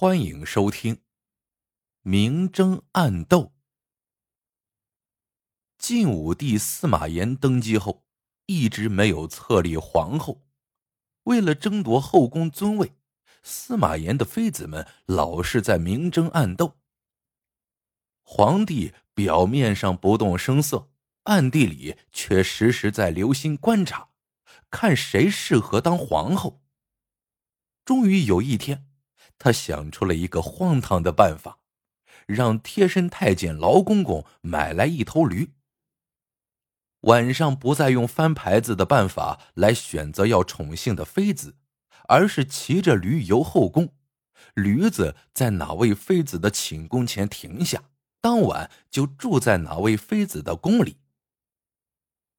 欢迎收听《明争暗斗》。晋武帝司马炎登基后，一直没有册立皇后。为了争夺后宫尊位，司马炎的妃子们老是在明争暗斗。皇帝表面上不动声色，暗地里却时时在留心观察，看谁适合当皇后。终于有一天。他想出了一个荒唐的办法，让贴身太监劳公公买来一头驴。晚上不再用翻牌子的办法来选择要宠幸的妃子，而是骑着驴游后宫。驴子在哪位妃子的寝宫前停下，当晚就住在哪位妃子的宫里。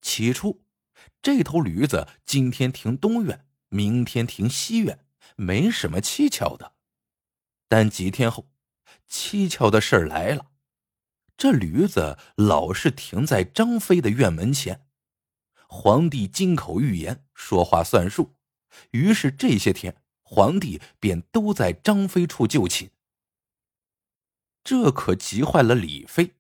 起初，这头驴子今天停东院，明天停西院，没什么蹊跷的。但几天后，蹊跷的事儿来了，这驴子老是停在张飞的院门前。皇帝金口玉言，说话算数，于是这些天，皇帝便都在张飞处就寝。这可急坏了李妃。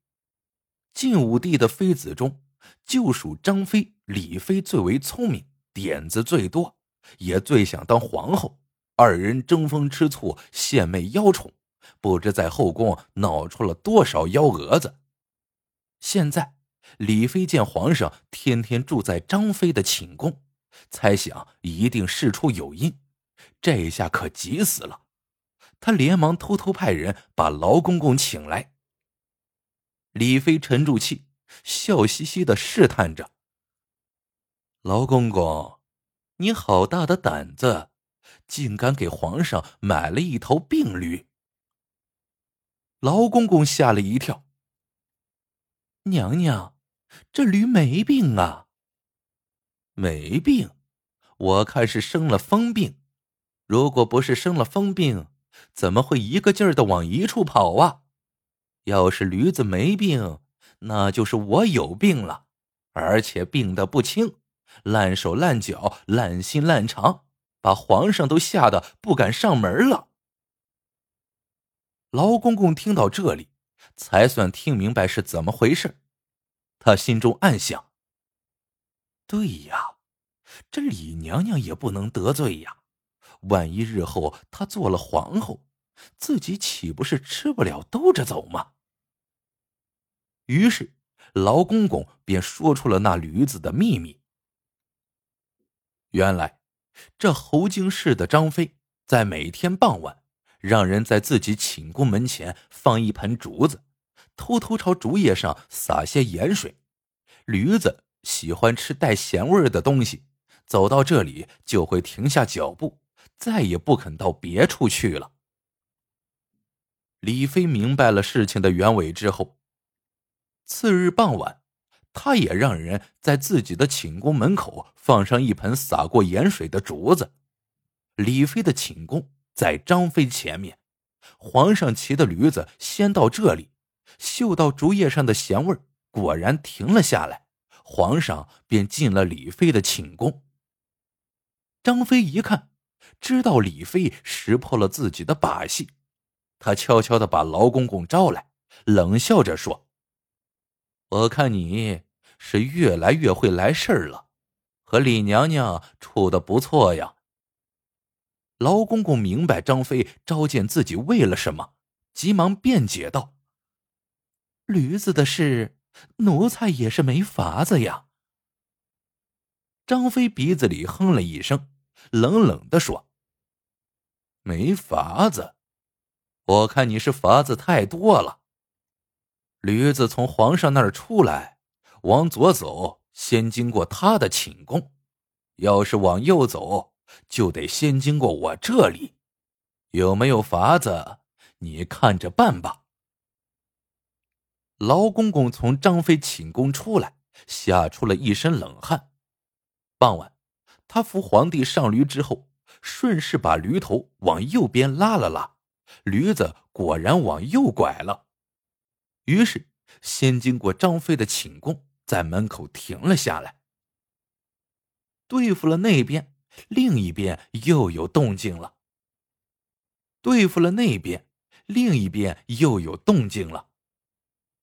晋武帝的妃子中，就属张飞、李妃最为聪明，点子最多，也最想当皇后。二人争风吃醋，献媚邀宠，不知在后宫闹出了多少幺蛾子。现在李妃见皇上天天住在张飞的寝宫，猜想一定事出有因，这下可急死了。他连忙偷偷派人把劳公公请来。李妃沉住气，笑嘻嘻的试探着：“劳公公，你好大的胆子！”竟敢给皇上买了一头病驴！劳公公吓了一跳。娘娘，这驴没病啊。没病，我看是生了疯病。如果不是生了疯病，怎么会一个劲儿的往一处跑啊？要是驴子没病，那就是我有病了，而且病得不轻，烂手烂脚，烂心烂肠。把皇上都吓得不敢上门了。劳公公听到这里，才算听明白是怎么回事。他心中暗想：“对呀，这李娘娘也不能得罪呀。万一日后她做了皇后，自己岂不是吃不了兜着走吗？”于是，劳公公便说出了那驴子的秘密。原来。这侯京市的张飞，在每天傍晚，让人在自己寝宫门前放一盆竹子，偷偷朝竹叶上撒些盐水。驴子喜欢吃带咸味的东西，走到这里就会停下脚步，再也不肯到别处去了。李飞明白了事情的原委之后，次日傍晚。他也让人在自己的寝宫门口放上一盆洒过盐水的竹子。李妃的寝宫在张飞前面，皇上骑的驴子先到这里，嗅到竹叶上的咸味果然停了下来。皇上便进了李妃的寝宫。张飞一看，知道李妃识破了自己的把戏，他悄悄的把劳公公招来，冷笑着说。我看你是越来越会来事儿了，和李娘娘处的不错呀。劳公公明白张飞召见自己为了什么，急忙辩解道：“驴子的事，奴才也是没法子呀。”张飞鼻子里哼了一声，冷冷的说：“没法子，我看你是法子太多了。”驴子从皇上那儿出来，往左走，先经过他的寝宫；要是往右走，就得先经过我这里。有没有法子？你看着办吧。劳公公从张飞寝宫出来，吓出了一身冷汗。傍晚，他扶皇帝上驴之后，顺势把驴头往右边拉了拉，驴子果然往右拐了。于是，先经过张飞的寝宫，在门口停了下来。对付了那边，另一边又有动静了。对付了那边，另一边又有动静了。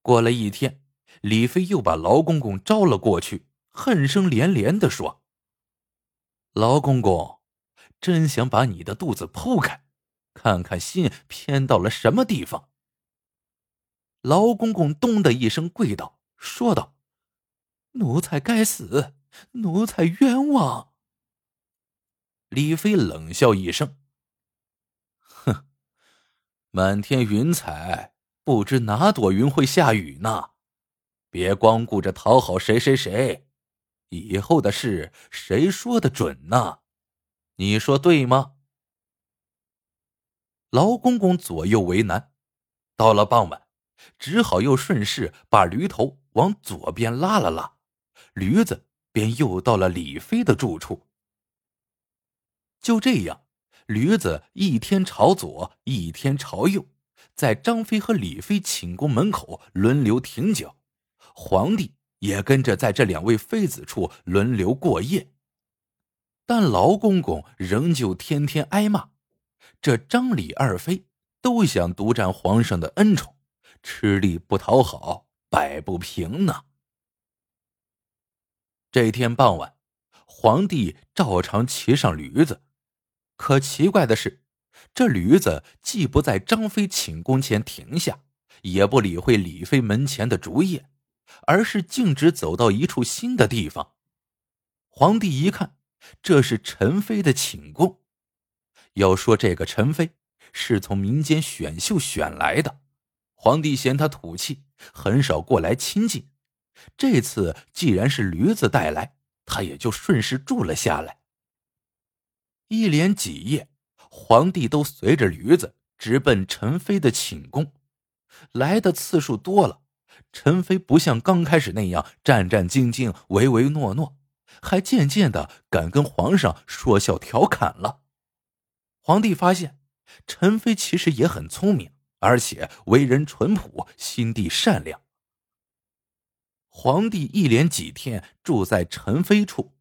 过了一天，李飞又把劳公公招了过去，恨声连连的说：“劳公公，真想把你的肚子剖开，看看心偏到了什么地方。”劳公公咚的一声跪倒，说道：“奴才该死，奴才冤枉。”李飞冷笑一声。哼满天云彩，不知哪朵云会下雨呢？别光顾着讨好谁谁谁，以后的事谁说的准呢？你说对吗？劳公公左右为难，到了傍晚，只好又顺势把驴头往左边拉了拉，驴子便又到了李飞的住处。就这样。驴子一天朝左，一天朝右，在张飞和李飞寝宫门口轮流停脚，皇帝也跟着在这两位妃子处轮流过夜。但劳公公仍旧天天挨骂，这张李二妃都想独占皇上的恩宠，吃力不讨好，摆不平呢。这天傍晚，皇帝照常骑上驴子。可奇怪的是，这驴子既不在张飞寝宫前停下，也不理会李飞门前的竹叶，而是径直走到一处新的地方。皇帝一看，这是陈飞的寝宫。要说这个陈飞是从民间选秀选来的，皇帝嫌他土气，很少过来亲近。这次既然是驴子带来，他也就顺势住了下来。一连几夜，皇帝都随着驴子直奔陈飞的寝宫。来的次数多了，陈飞不像刚开始那样战战兢兢、唯唯诺诺，还渐渐的敢跟皇上说笑调侃了。皇帝发现，陈飞其实也很聪明，而且为人淳朴，心地善良。皇帝一连几天住在陈飞处。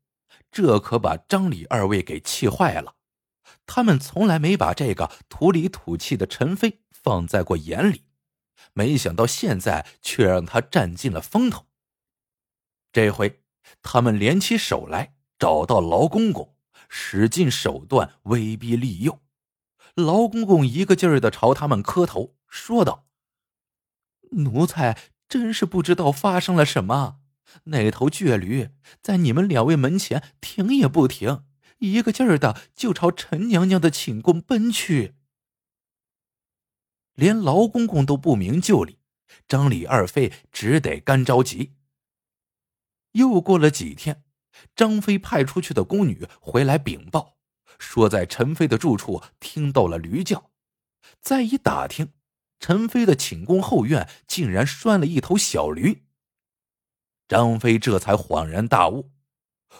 这可把张李二位给气坏了，他们从来没把这个土里土气的陈飞放在过眼里，没想到现在却让他占尽了风头。这回他们联起手来，找到劳公公，使尽手段威逼利诱。劳公公一个劲儿的朝他们磕头，说道：“奴才真是不知道发生了什么。”那头倔驴在你们两位门前停也不停，一个劲儿的就朝陈娘娘的寝宫奔去。连劳公公都不明就里，张李二妃只得干着急。又过了几天，张飞派出去的宫女回来禀报，说在陈飞的住处听到了驴叫。再一打听，陈飞的寝宫后院竟然拴了一头小驴。张飞这才恍然大悟，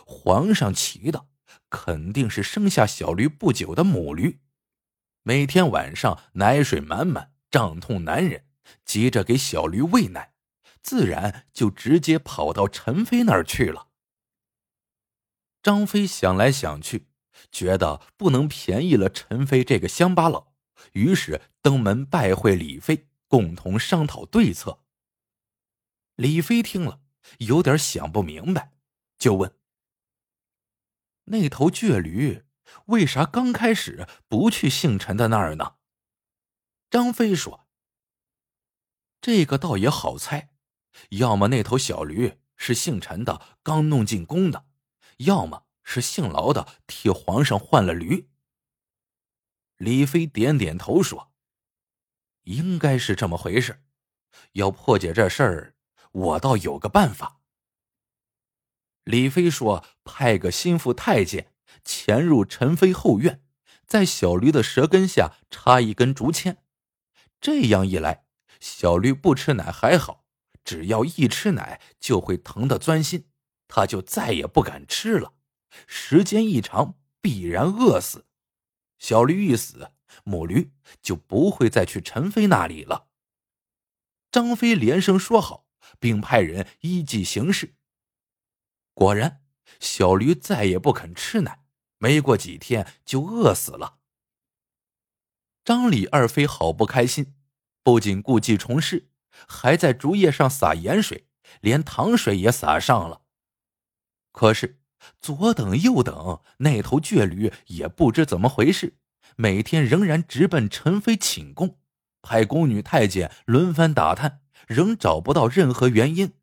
皇上骑的肯定是生下小驴不久的母驴，每天晚上奶水满满，胀痛难忍，急着给小驴喂奶，自然就直接跑到陈飞那儿去了。张飞想来想去，觉得不能便宜了陈飞这个乡巴佬，于是登门拜会李飞，共同商讨对策。李飞听了。有点想不明白，就问：“那头倔驴为啥刚开始不去姓陈的那儿呢？”张飞说：“这个倒也好猜，要么那头小驴是姓陈的刚弄进宫的，要么是姓劳的替皇上换了驴。”李飞点点头说：“应该是这么回事，要破解这事儿。”我倒有个办法。李飞说：“派个心腹太监潜入陈飞后院，在小驴的舌根下插一根竹签，这样一来，小驴不吃奶还好，只要一吃奶，就会疼得钻心，他就再也不敢吃了。时间一长，必然饿死。小驴一死，母驴就不会再去陈飞那里了。”张飞连声说好。并派人依计行事。果然，小驴再也不肯吃奶，没过几天就饿死了。张李二飞好不开心，不仅故技重施，还在竹叶上撒盐水，连糖水也撒上了。可是左等右等，那头倔驴也不知怎么回事，每天仍然直奔陈妃寝宫，派宫女太监轮番打探，仍找不到任何原因。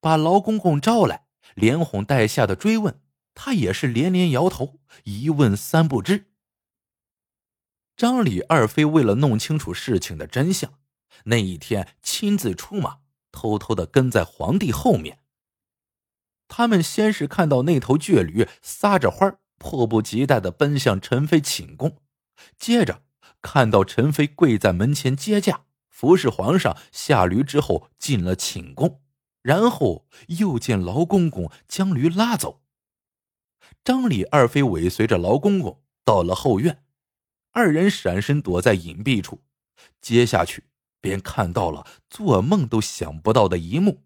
把劳公公招来，连哄带吓的追问，他也是连连摇头，一问三不知。张李二妃为了弄清楚事情的真相，那一天亲自出马，偷偷的跟在皇帝后面。他们先是看到那头倔驴撒着欢迫不及待的奔向陈飞寝宫，接着看到陈飞跪在门前接驾，服侍皇上下驴之后进了寝宫。然后又见劳公公将驴拉走，张李二妃尾随着劳公公到了后院，二人闪身躲在隐蔽处，接下去便看到了做梦都想不到的一幕。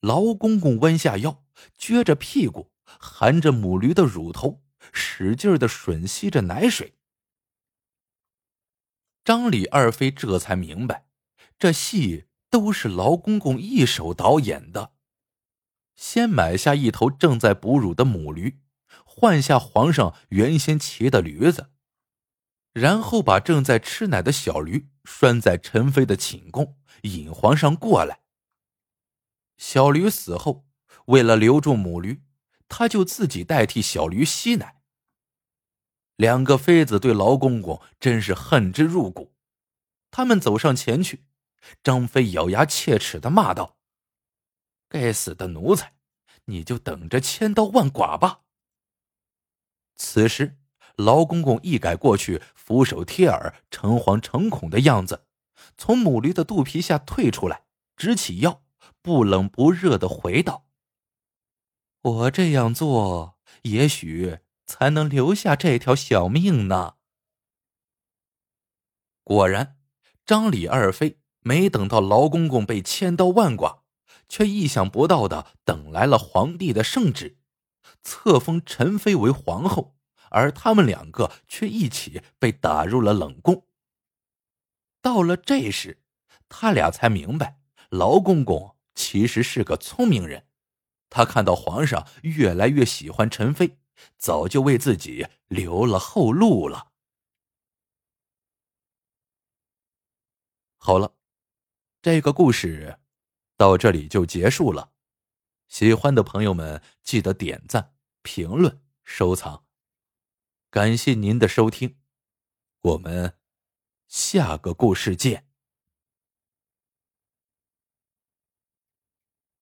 劳公公弯下腰，撅着屁股，含着母驴的乳头，使劲的吮吸着奶水。张李二妃这才明白，这戏。都是劳公公一手导演的，先买下一头正在哺乳的母驴，换下皇上原先骑的驴子，然后把正在吃奶的小驴拴在陈妃的寝宫，引皇上过来。小驴死后，为了留住母驴，他就自己代替小驴吸奶。两个妃子对劳公公真是恨之入骨，他们走上前去。张飞咬牙切齿的骂道：“该死的奴才，你就等着千刀万剐吧！”此时，劳公公一改过去俯首贴耳、诚惶诚恐的样子，从母驴的肚皮下退出来，直起腰，不冷不热的回道：“我这样做，也许才能留下这条小命呢。”果然，张李二妃。没等到劳公公被千刀万剐，却意想不到的等来了皇帝的圣旨，册封陈妃为皇后，而他们两个却一起被打入了冷宫。到了这时，他俩才明白，劳公公其实是个聪明人，他看到皇上越来越喜欢陈妃，早就为自己留了后路了。好了。这个故事到这里就结束了，喜欢的朋友们记得点赞、评论、收藏，感谢您的收听，我们下个故事见。